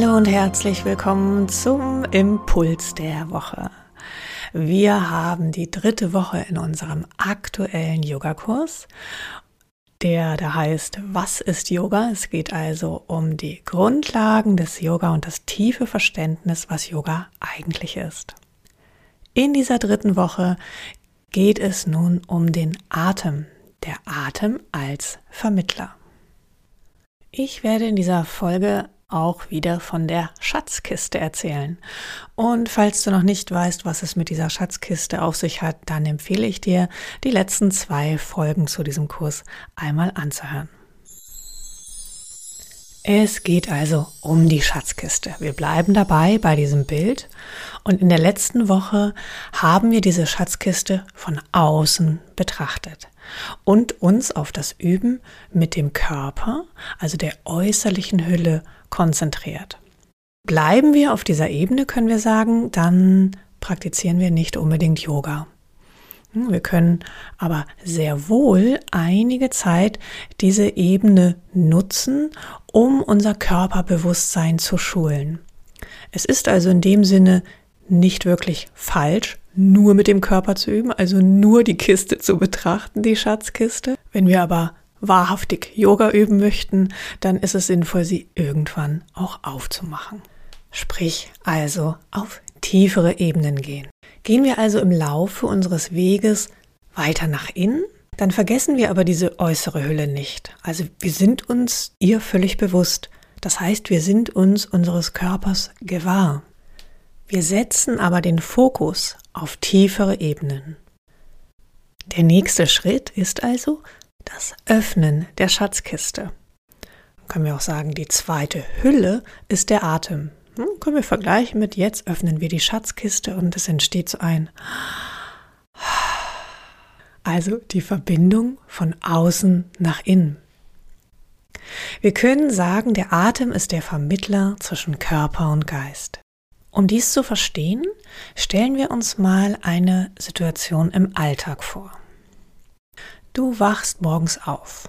Hallo und herzlich willkommen zum Impuls der Woche. Wir haben die dritte Woche in unserem aktuellen Yogakurs, der da heißt, was ist Yoga? Es geht also um die Grundlagen des Yoga und das tiefe Verständnis, was Yoga eigentlich ist. In dieser dritten Woche geht es nun um den Atem, der Atem als Vermittler. Ich werde in dieser Folge auch wieder von der Schatzkiste erzählen. Und falls du noch nicht weißt, was es mit dieser Schatzkiste auf sich hat, dann empfehle ich dir, die letzten zwei Folgen zu diesem Kurs einmal anzuhören. Es geht also um die Schatzkiste. Wir bleiben dabei bei diesem Bild und in der letzten Woche haben wir diese Schatzkiste von außen betrachtet und uns auf das Üben mit dem Körper, also der äußerlichen Hülle, konzentriert. Bleiben wir auf dieser Ebene, können wir sagen, dann praktizieren wir nicht unbedingt Yoga. Hm, wir können aber sehr wohl einige Zeit diese Ebene nutzen, um unser Körperbewusstsein zu schulen. Es ist also in dem Sinne nicht wirklich falsch, nur mit dem Körper zu üben, also nur die Kiste zu betrachten, die Schatzkiste. Wenn wir aber wahrhaftig Yoga üben möchten, dann ist es sinnvoll, sie irgendwann auch aufzumachen. Sprich also auf tiefere Ebenen gehen. Gehen wir also im Laufe unseres Weges weiter nach innen, dann vergessen wir aber diese äußere Hülle nicht. Also wir sind uns ihr völlig bewusst. Das heißt, wir sind uns unseres Körpers gewahr. Wir setzen aber den Fokus auf tiefere Ebenen. Der nächste Schritt ist also das Öffnen der Schatzkiste. Können wir auch sagen, die zweite Hülle ist der Atem. Hm, können wir vergleichen mit jetzt öffnen wir die Schatzkiste und es entsteht so ein also die Verbindung von außen nach innen. Wir können sagen, der Atem ist der Vermittler zwischen Körper und Geist. Um dies zu verstehen, stellen wir uns mal eine Situation im Alltag vor. Du wachst morgens auf.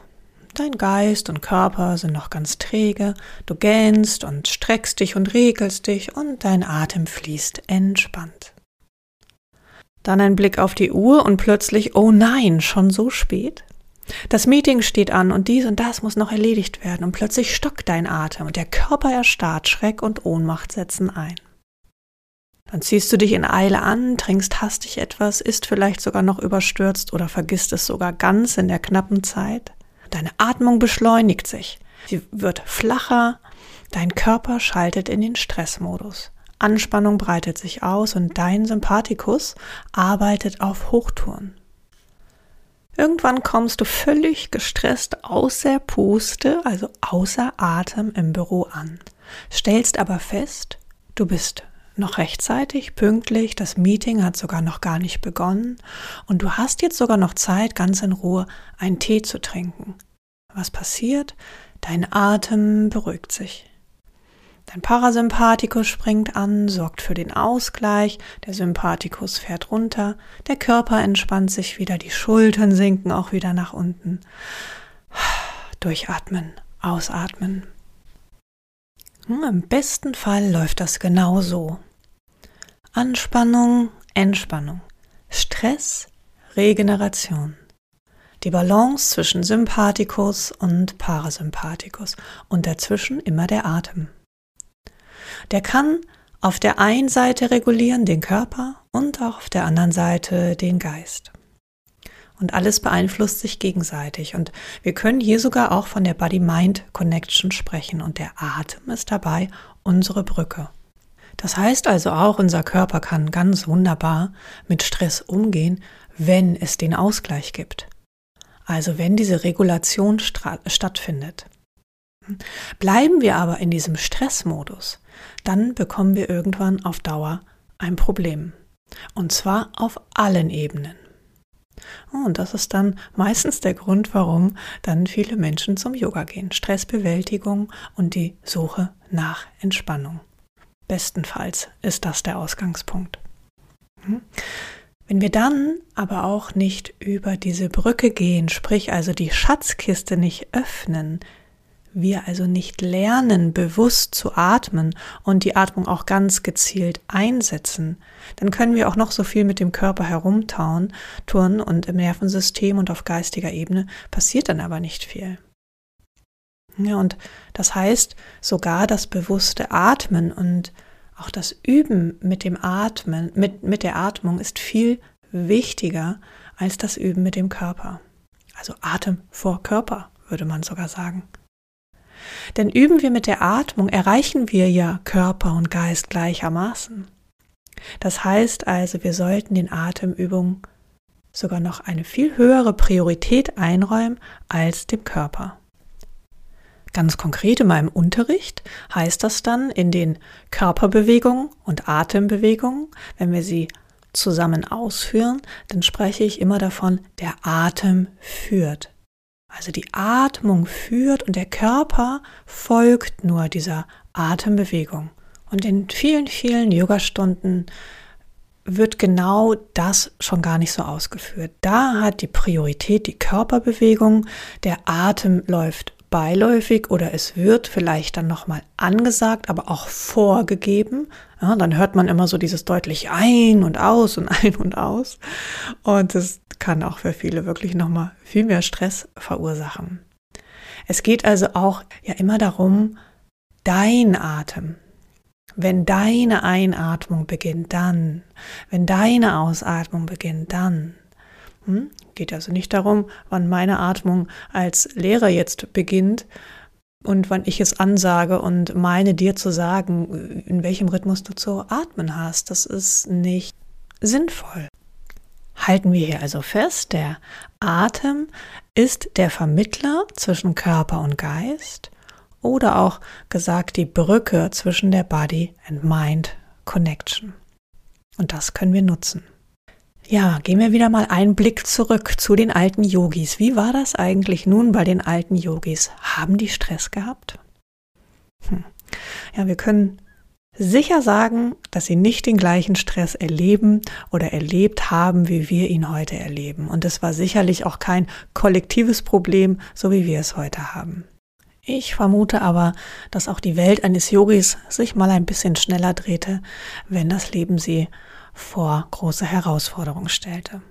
Dein Geist und Körper sind noch ganz träge, du gähnst und streckst dich und regelst dich und dein Atem fließt entspannt. Dann ein Blick auf die Uhr und plötzlich, oh nein, schon so spät? Das Meeting steht an und dies und das muss noch erledigt werden und plötzlich stockt dein Atem und der Körper erstarrt, Schreck und Ohnmacht setzen ein. Dann ziehst du dich in Eile an, trinkst hastig etwas, isst vielleicht sogar noch überstürzt oder vergisst es sogar ganz in der knappen Zeit. Deine Atmung beschleunigt sich. Sie wird flacher. Dein Körper schaltet in den Stressmodus. Anspannung breitet sich aus und dein Sympathikus arbeitet auf Hochtouren. Irgendwann kommst du völlig gestresst außer Puste, also außer Atem im Büro an, stellst aber fest, du bist noch rechtzeitig, pünktlich, das Meeting hat sogar noch gar nicht begonnen und du hast jetzt sogar noch Zeit, ganz in Ruhe einen Tee zu trinken. Was passiert? Dein Atem beruhigt sich. Dein Parasympathikus springt an, sorgt für den Ausgleich, der Sympathikus fährt runter, der Körper entspannt sich wieder, die Schultern sinken auch wieder nach unten. Durchatmen, ausatmen. Hm, Im besten Fall läuft das genau so. Anspannung, Entspannung, Stress, Regeneration. Die Balance zwischen Sympathikus und Parasympathikus und dazwischen immer der Atem. Der kann auf der einen Seite regulieren den Körper und auch auf der anderen Seite den Geist. Und alles beeinflusst sich gegenseitig. Und wir können hier sogar auch von der Body-Mind-Connection sprechen. Und der Atem ist dabei unsere Brücke. Das heißt also auch, unser Körper kann ganz wunderbar mit Stress umgehen, wenn es den Ausgleich gibt. Also wenn diese Regulation stattfindet. Bleiben wir aber in diesem Stressmodus, dann bekommen wir irgendwann auf Dauer ein Problem. Und zwar auf allen Ebenen. Und das ist dann meistens der Grund, warum dann viele Menschen zum Yoga gehen. Stressbewältigung und die Suche nach Entspannung. Bestenfalls ist das der Ausgangspunkt. Hm? Wenn wir dann aber auch nicht über diese Brücke gehen, sprich also die Schatzkiste nicht öffnen, wir also nicht lernen, bewusst zu atmen und die Atmung auch ganz gezielt einsetzen, dann können wir auch noch so viel mit dem Körper herumtauen, turnen und im Nervensystem und auf geistiger Ebene passiert dann aber nicht viel. Ja, und das heißt, sogar das bewusste Atmen und auch das Üben mit dem Atmen, mit, mit der Atmung ist viel wichtiger als das Üben mit dem Körper. Also Atem vor Körper, würde man sogar sagen. Denn üben wir mit der Atmung, erreichen wir ja Körper und Geist gleichermaßen. Das heißt also, wir sollten den Atemübungen sogar noch eine viel höhere Priorität einräumen als dem Körper. Ganz konkret in meinem Unterricht heißt das dann in den Körperbewegungen und Atembewegungen, wenn wir sie zusammen ausführen, dann spreche ich immer davon, der Atem führt. Also die Atmung führt und der Körper folgt nur dieser Atembewegung. Und in vielen, vielen Yogastunden wird genau das schon gar nicht so ausgeführt. Da hat die Priorität die Körperbewegung, der Atem läuft beiläufig oder es wird vielleicht dann nochmal angesagt, aber auch vorgegeben. Ja, dann hört man immer so dieses deutlich ein und aus und ein und aus. Und das kann auch für viele wirklich nochmal viel mehr Stress verursachen. Es geht also auch ja immer darum, dein Atem. Wenn deine Einatmung beginnt, dann. Wenn deine Ausatmung beginnt, dann. Hm? Geht also nicht darum, wann meine Atmung als Lehrer jetzt beginnt und wann ich es ansage und meine dir zu sagen, in welchem Rhythmus du zu atmen hast. Das ist nicht sinnvoll. Halten wir hier also fest, der Atem ist der Vermittler zwischen Körper und Geist oder auch gesagt die Brücke zwischen der Body and Mind Connection. Und das können wir nutzen. Ja, gehen wir wieder mal einen Blick zurück zu den alten Yogis. Wie war das eigentlich nun bei den alten Yogis? Haben die Stress gehabt? Hm. Ja, wir können sicher sagen, dass sie nicht den gleichen Stress erleben oder erlebt haben, wie wir ihn heute erleben. Und es war sicherlich auch kein kollektives Problem, so wie wir es heute haben. Ich vermute aber, dass auch die Welt eines Yogis sich mal ein bisschen schneller drehte, wenn das Leben sie vor große Herausforderungen stellte.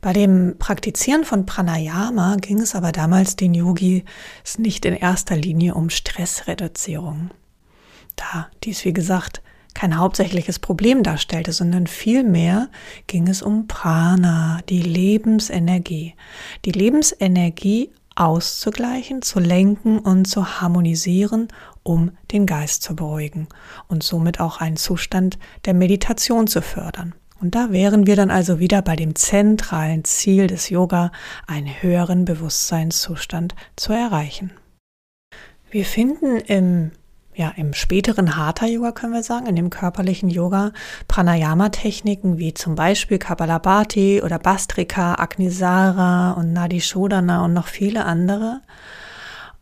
Bei dem Praktizieren von Pranayama ging es aber damals den Yogis nicht in erster Linie um Stressreduzierung. Da dies, wie gesagt, kein hauptsächliches Problem darstellte, sondern vielmehr ging es um Prana, die Lebensenergie. Die Lebensenergie auszugleichen, zu lenken und zu harmonisieren, um den Geist zu beruhigen und somit auch einen Zustand der Meditation zu fördern. Und da wären wir dann also wieder bei dem zentralen Ziel des Yoga, einen höheren Bewusstseinszustand zu erreichen. Wir finden im ja, im späteren Hatha-Yoga können wir sagen, in dem körperlichen Yoga, Pranayama-Techniken wie zum Beispiel Kapalabhati oder Bastrika, Agnisara und Nadi Shodhana und noch viele andere.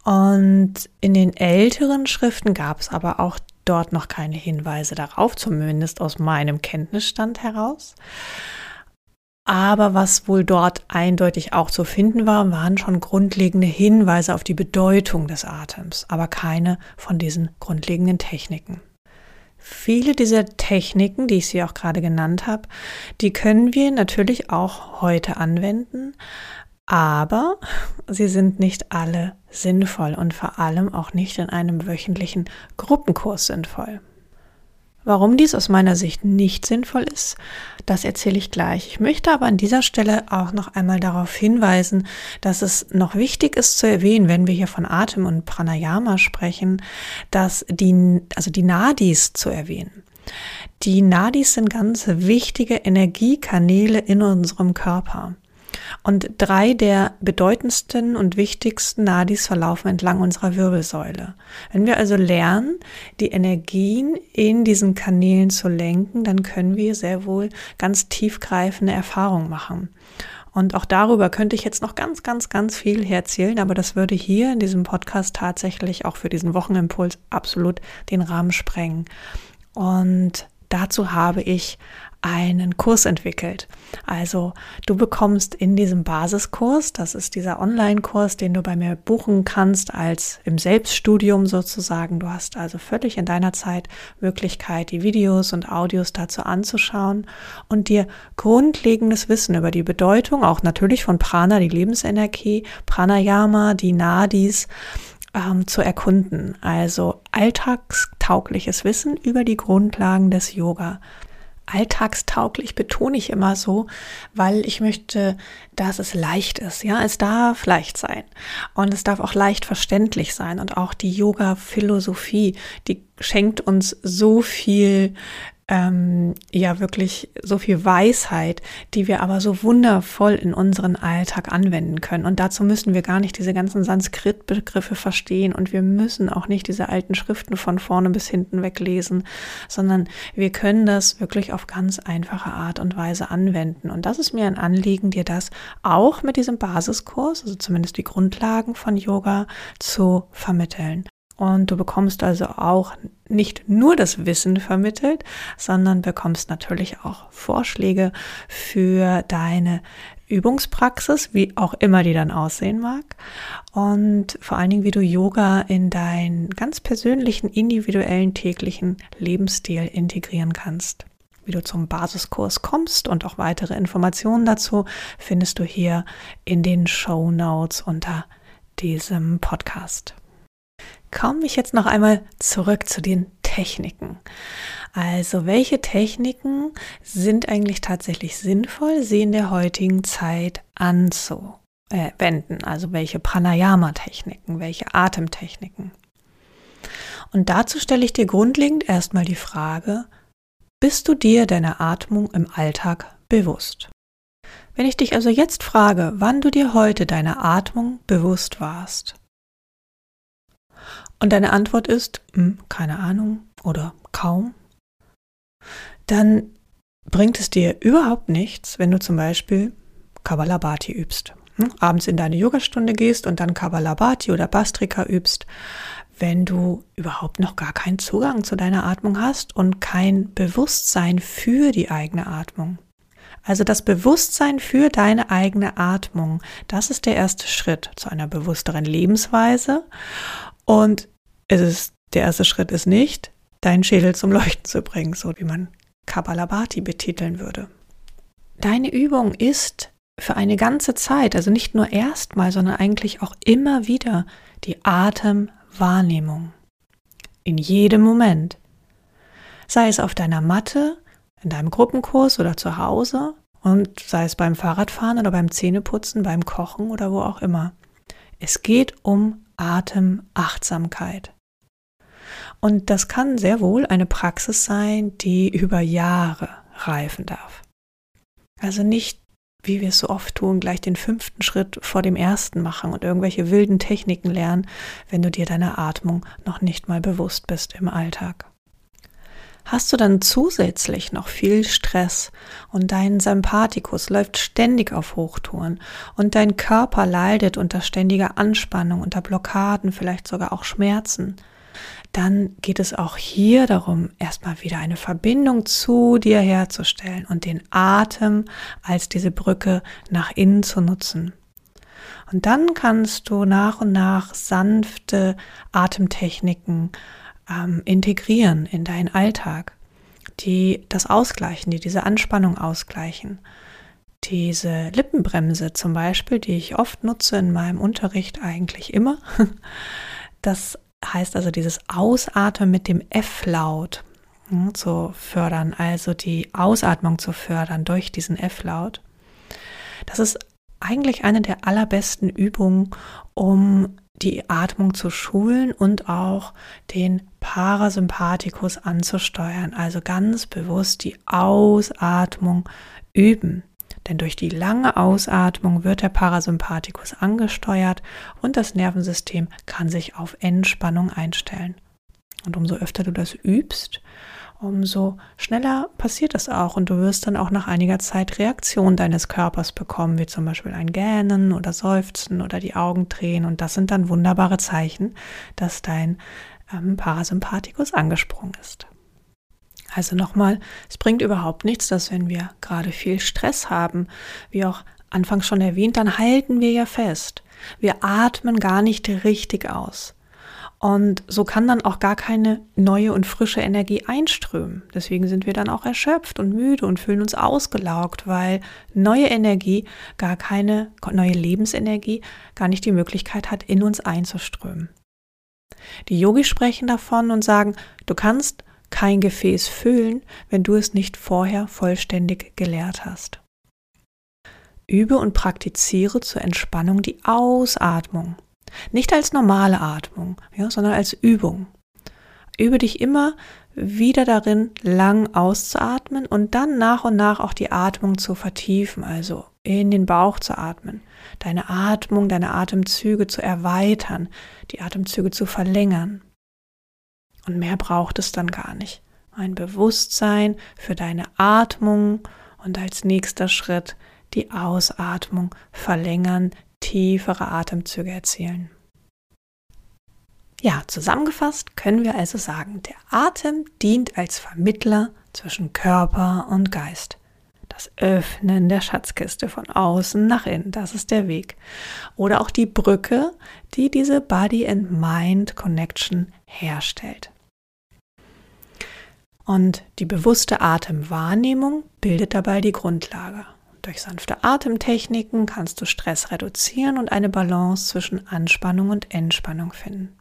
Und in den älteren Schriften gab es aber auch dort noch keine Hinweise darauf, zumindest aus meinem Kenntnisstand heraus. Aber was wohl dort eindeutig auch zu finden war, waren schon grundlegende Hinweise auf die Bedeutung des Atems, aber keine von diesen grundlegenden Techniken. Viele dieser Techniken, die ich sie auch gerade genannt habe, die können wir natürlich auch heute anwenden, aber sie sind nicht alle sinnvoll und vor allem auch nicht in einem wöchentlichen Gruppenkurs sinnvoll. Warum dies aus meiner Sicht nicht sinnvoll ist, das erzähle ich gleich. Ich möchte aber an dieser Stelle auch noch einmal darauf hinweisen, dass es noch wichtig ist zu erwähnen, wenn wir hier von Atem und Pranayama sprechen, dass die, also die Nadis zu erwähnen. Die Nadis sind ganz wichtige Energiekanäle in unserem Körper. Und drei der bedeutendsten und wichtigsten Nadis verlaufen entlang unserer Wirbelsäule. Wenn wir also lernen, die Energien in diesen Kanälen zu lenken, dann können wir sehr wohl ganz tiefgreifende Erfahrungen machen. Und auch darüber könnte ich jetzt noch ganz, ganz, ganz viel erzählen, aber das würde hier in diesem Podcast tatsächlich auch für diesen Wochenimpuls absolut den Rahmen sprengen. Und dazu habe ich einen Kurs entwickelt. Also du bekommst in diesem Basiskurs, das ist dieser Online-Kurs, den du bei mir buchen kannst als im Selbststudium sozusagen. Du hast also völlig in deiner Zeit Möglichkeit, die Videos und Audios dazu anzuschauen und dir grundlegendes Wissen über die Bedeutung, auch natürlich von Prana, die Lebensenergie, Pranayama, die Nadis, ähm, zu erkunden. Also alltagstaugliches Wissen über die Grundlagen des Yoga. Alltagstauglich betone ich immer so, weil ich möchte, dass es leicht ist. Ja, es darf leicht sein und es darf auch leicht verständlich sein und auch die Yoga-Philosophie, die schenkt uns so viel ähm, ja wirklich so viel Weisheit, die wir aber so wundervoll in unseren Alltag anwenden können. Und dazu müssen wir gar nicht diese ganzen Sanskrit-Begriffe verstehen und wir müssen auch nicht diese alten Schriften von vorne bis hinten weglesen, sondern wir können das wirklich auf ganz einfache Art und Weise anwenden. Und das ist mir ein Anliegen, dir das auch mit diesem Basiskurs, also zumindest die Grundlagen von Yoga, zu vermitteln. Und du bekommst also auch nicht nur das Wissen vermittelt, sondern bekommst natürlich auch Vorschläge für deine Übungspraxis, wie auch immer die dann aussehen mag. Und vor allen Dingen, wie du Yoga in deinen ganz persönlichen, individuellen, täglichen Lebensstil integrieren kannst. Wie du zum Basiskurs kommst und auch weitere Informationen dazu findest du hier in den Show Notes unter diesem Podcast komme ich jetzt noch einmal zurück zu den Techniken. Also welche Techniken sind eigentlich tatsächlich sinnvoll, sie in der heutigen Zeit anzuwenden? Also welche Pranayama-Techniken, welche Atemtechniken? Und dazu stelle ich dir grundlegend erstmal die Frage, bist du dir deiner Atmung im Alltag bewusst? Wenn ich dich also jetzt frage, wann du dir heute deiner Atmung bewusst warst, und deine Antwort ist, hm, keine Ahnung oder kaum, dann bringt es dir überhaupt nichts, wenn du zum Beispiel Kabbalabhati übst. Hm? Abends in deine Yogastunde gehst und dann Kabbalabhati oder Bastrika übst, wenn du überhaupt noch gar keinen Zugang zu deiner Atmung hast und kein Bewusstsein für die eigene Atmung. Also das Bewusstsein für deine eigene Atmung, das ist der erste Schritt zu einer bewussteren Lebensweise. Und es ist, der erste Schritt ist nicht, deinen Schädel zum Leuchten zu bringen, so wie man Kabbalabhati betiteln würde. Deine Übung ist für eine ganze Zeit, also nicht nur erstmal, sondern eigentlich auch immer wieder die Atemwahrnehmung. In jedem Moment. Sei es auf deiner Matte, in deinem Gruppenkurs oder zu Hause und sei es beim Fahrradfahren oder beim Zähneputzen, beim Kochen oder wo auch immer. Es geht um Atemachtsamkeit. Und das kann sehr wohl eine Praxis sein, die über Jahre reifen darf. Also nicht, wie wir es so oft tun, gleich den fünften Schritt vor dem ersten machen und irgendwelche wilden Techniken lernen, wenn du dir deiner Atmung noch nicht mal bewusst bist im Alltag. Hast du dann zusätzlich noch viel Stress und dein Sympathikus läuft ständig auf Hochtouren und dein Körper leidet unter ständiger Anspannung, unter Blockaden, vielleicht sogar auch Schmerzen, dann geht es auch hier darum, erstmal wieder eine Verbindung zu dir herzustellen und den Atem als diese Brücke nach innen zu nutzen. Und dann kannst du nach und nach sanfte Atemtechniken ähm, integrieren in deinen Alltag, die das ausgleichen, die diese Anspannung ausgleichen. Diese Lippenbremse zum Beispiel, die ich oft nutze in meinem Unterricht eigentlich immer, das heißt also dieses Ausatmen mit dem F-Laut hm, zu fördern, also die Ausatmung zu fördern durch diesen F-Laut. Das ist eigentlich eine der allerbesten Übungen, um die Atmung zu schulen und auch den Parasympathikus anzusteuern. Also ganz bewusst die Ausatmung üben. Denn durch die lange Ausatmung wird der Parasympathikus angesteuert und das Nervensystem kann sich auf Entspannung einstellen. Und umso öfter du das übst, umso schneller passiert es auch und du wirst dann auch nach einiger Zeit Reaktionen deines Körpers bekommen, wie zum Beispiel ein Gähnen oder Seufzen oder die Augen drehen und das sind dann wunderbare Zeichen, dass dein ähm, Parasympathikus angesprungen ist. Also nochmal, es bringt überhaupt nichts, dass wenn wir gerade viel Stress haben, wie auch anfangs schon erwähnt, dann halten wir ja fest. Wir atmen gar nicht richtig aus. Und so kann dann auch gar keine neue und frische Energie einströmen. Deswegen sind wir dann auch erschöpft und müde und fühlen uns ausgelaugt, weil neue Energie, gar keine neue Lebensenergie, gar nicht die Möglichkeit hat, in uns einzuströmen. Die Yogis sprechen davon und sagen, du kannst kein Gefäß füllen, wenn du es nicht vorher vollständig geleert hast. Übe und praktiziere zur Entspannung die Ausatmung. Nicht als normale Atmung, ja, sondern als Übung. Übe dich immer wieder darin, lang auszuatmen und dann nach und nach auch die Atmung zu vertiefen, also in den Bauch zu atmen, deine Atmung, deine Atemzüge zu erweitern, die Atemzüge zu verlängern. Und mehr braucht es dann gar nicht. Ein Bewusstsein für deine Atmung und als nächster Schritt die Ausatmung verlängern, tiefere Atemzüge erzielen. Ja, zusammengefasst können wir also sagen, der Atem dient als Vermittler zwischen Körper und Geist. Das Öffnen der Schatzkiste von außen nach innen, das ist der Weg. Oder auch die Brücke, die diese Body and Mind Connection herstellt. Und die bewusste Atemwahrnehmung bildet dabei die Grundlage. Durch sanfte Atemtechniken kannst du Stress reduzieren und eine Balance zwischen Anspannung und Entspannung finden.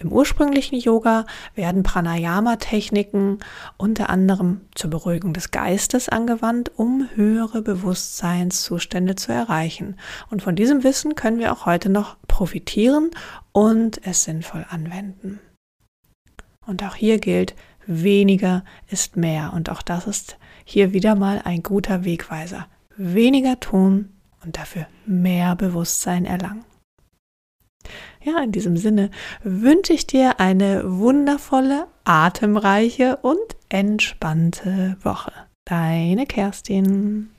Im ursprünglichen Yoga werden Pranayama-Techniken unter anderem zur Beruhigung des Geistes angewandt, um höhere Bewusstseinszustände zu erreichen. Und von diesem Wissen können wir auch heute noch profitieren und es sinnvoll anwenden. Und auch hier gilt, weniger ist mehr. Und auch das ist hier wieder mal ein guter Wegweiser. Weniger tun und dafür mehr Bewusstsein erlangen. Ja, in diesem Sinne wünsche ich dir eine wundervolle, atemreiche und entspannte Woche. Deine Kerstin.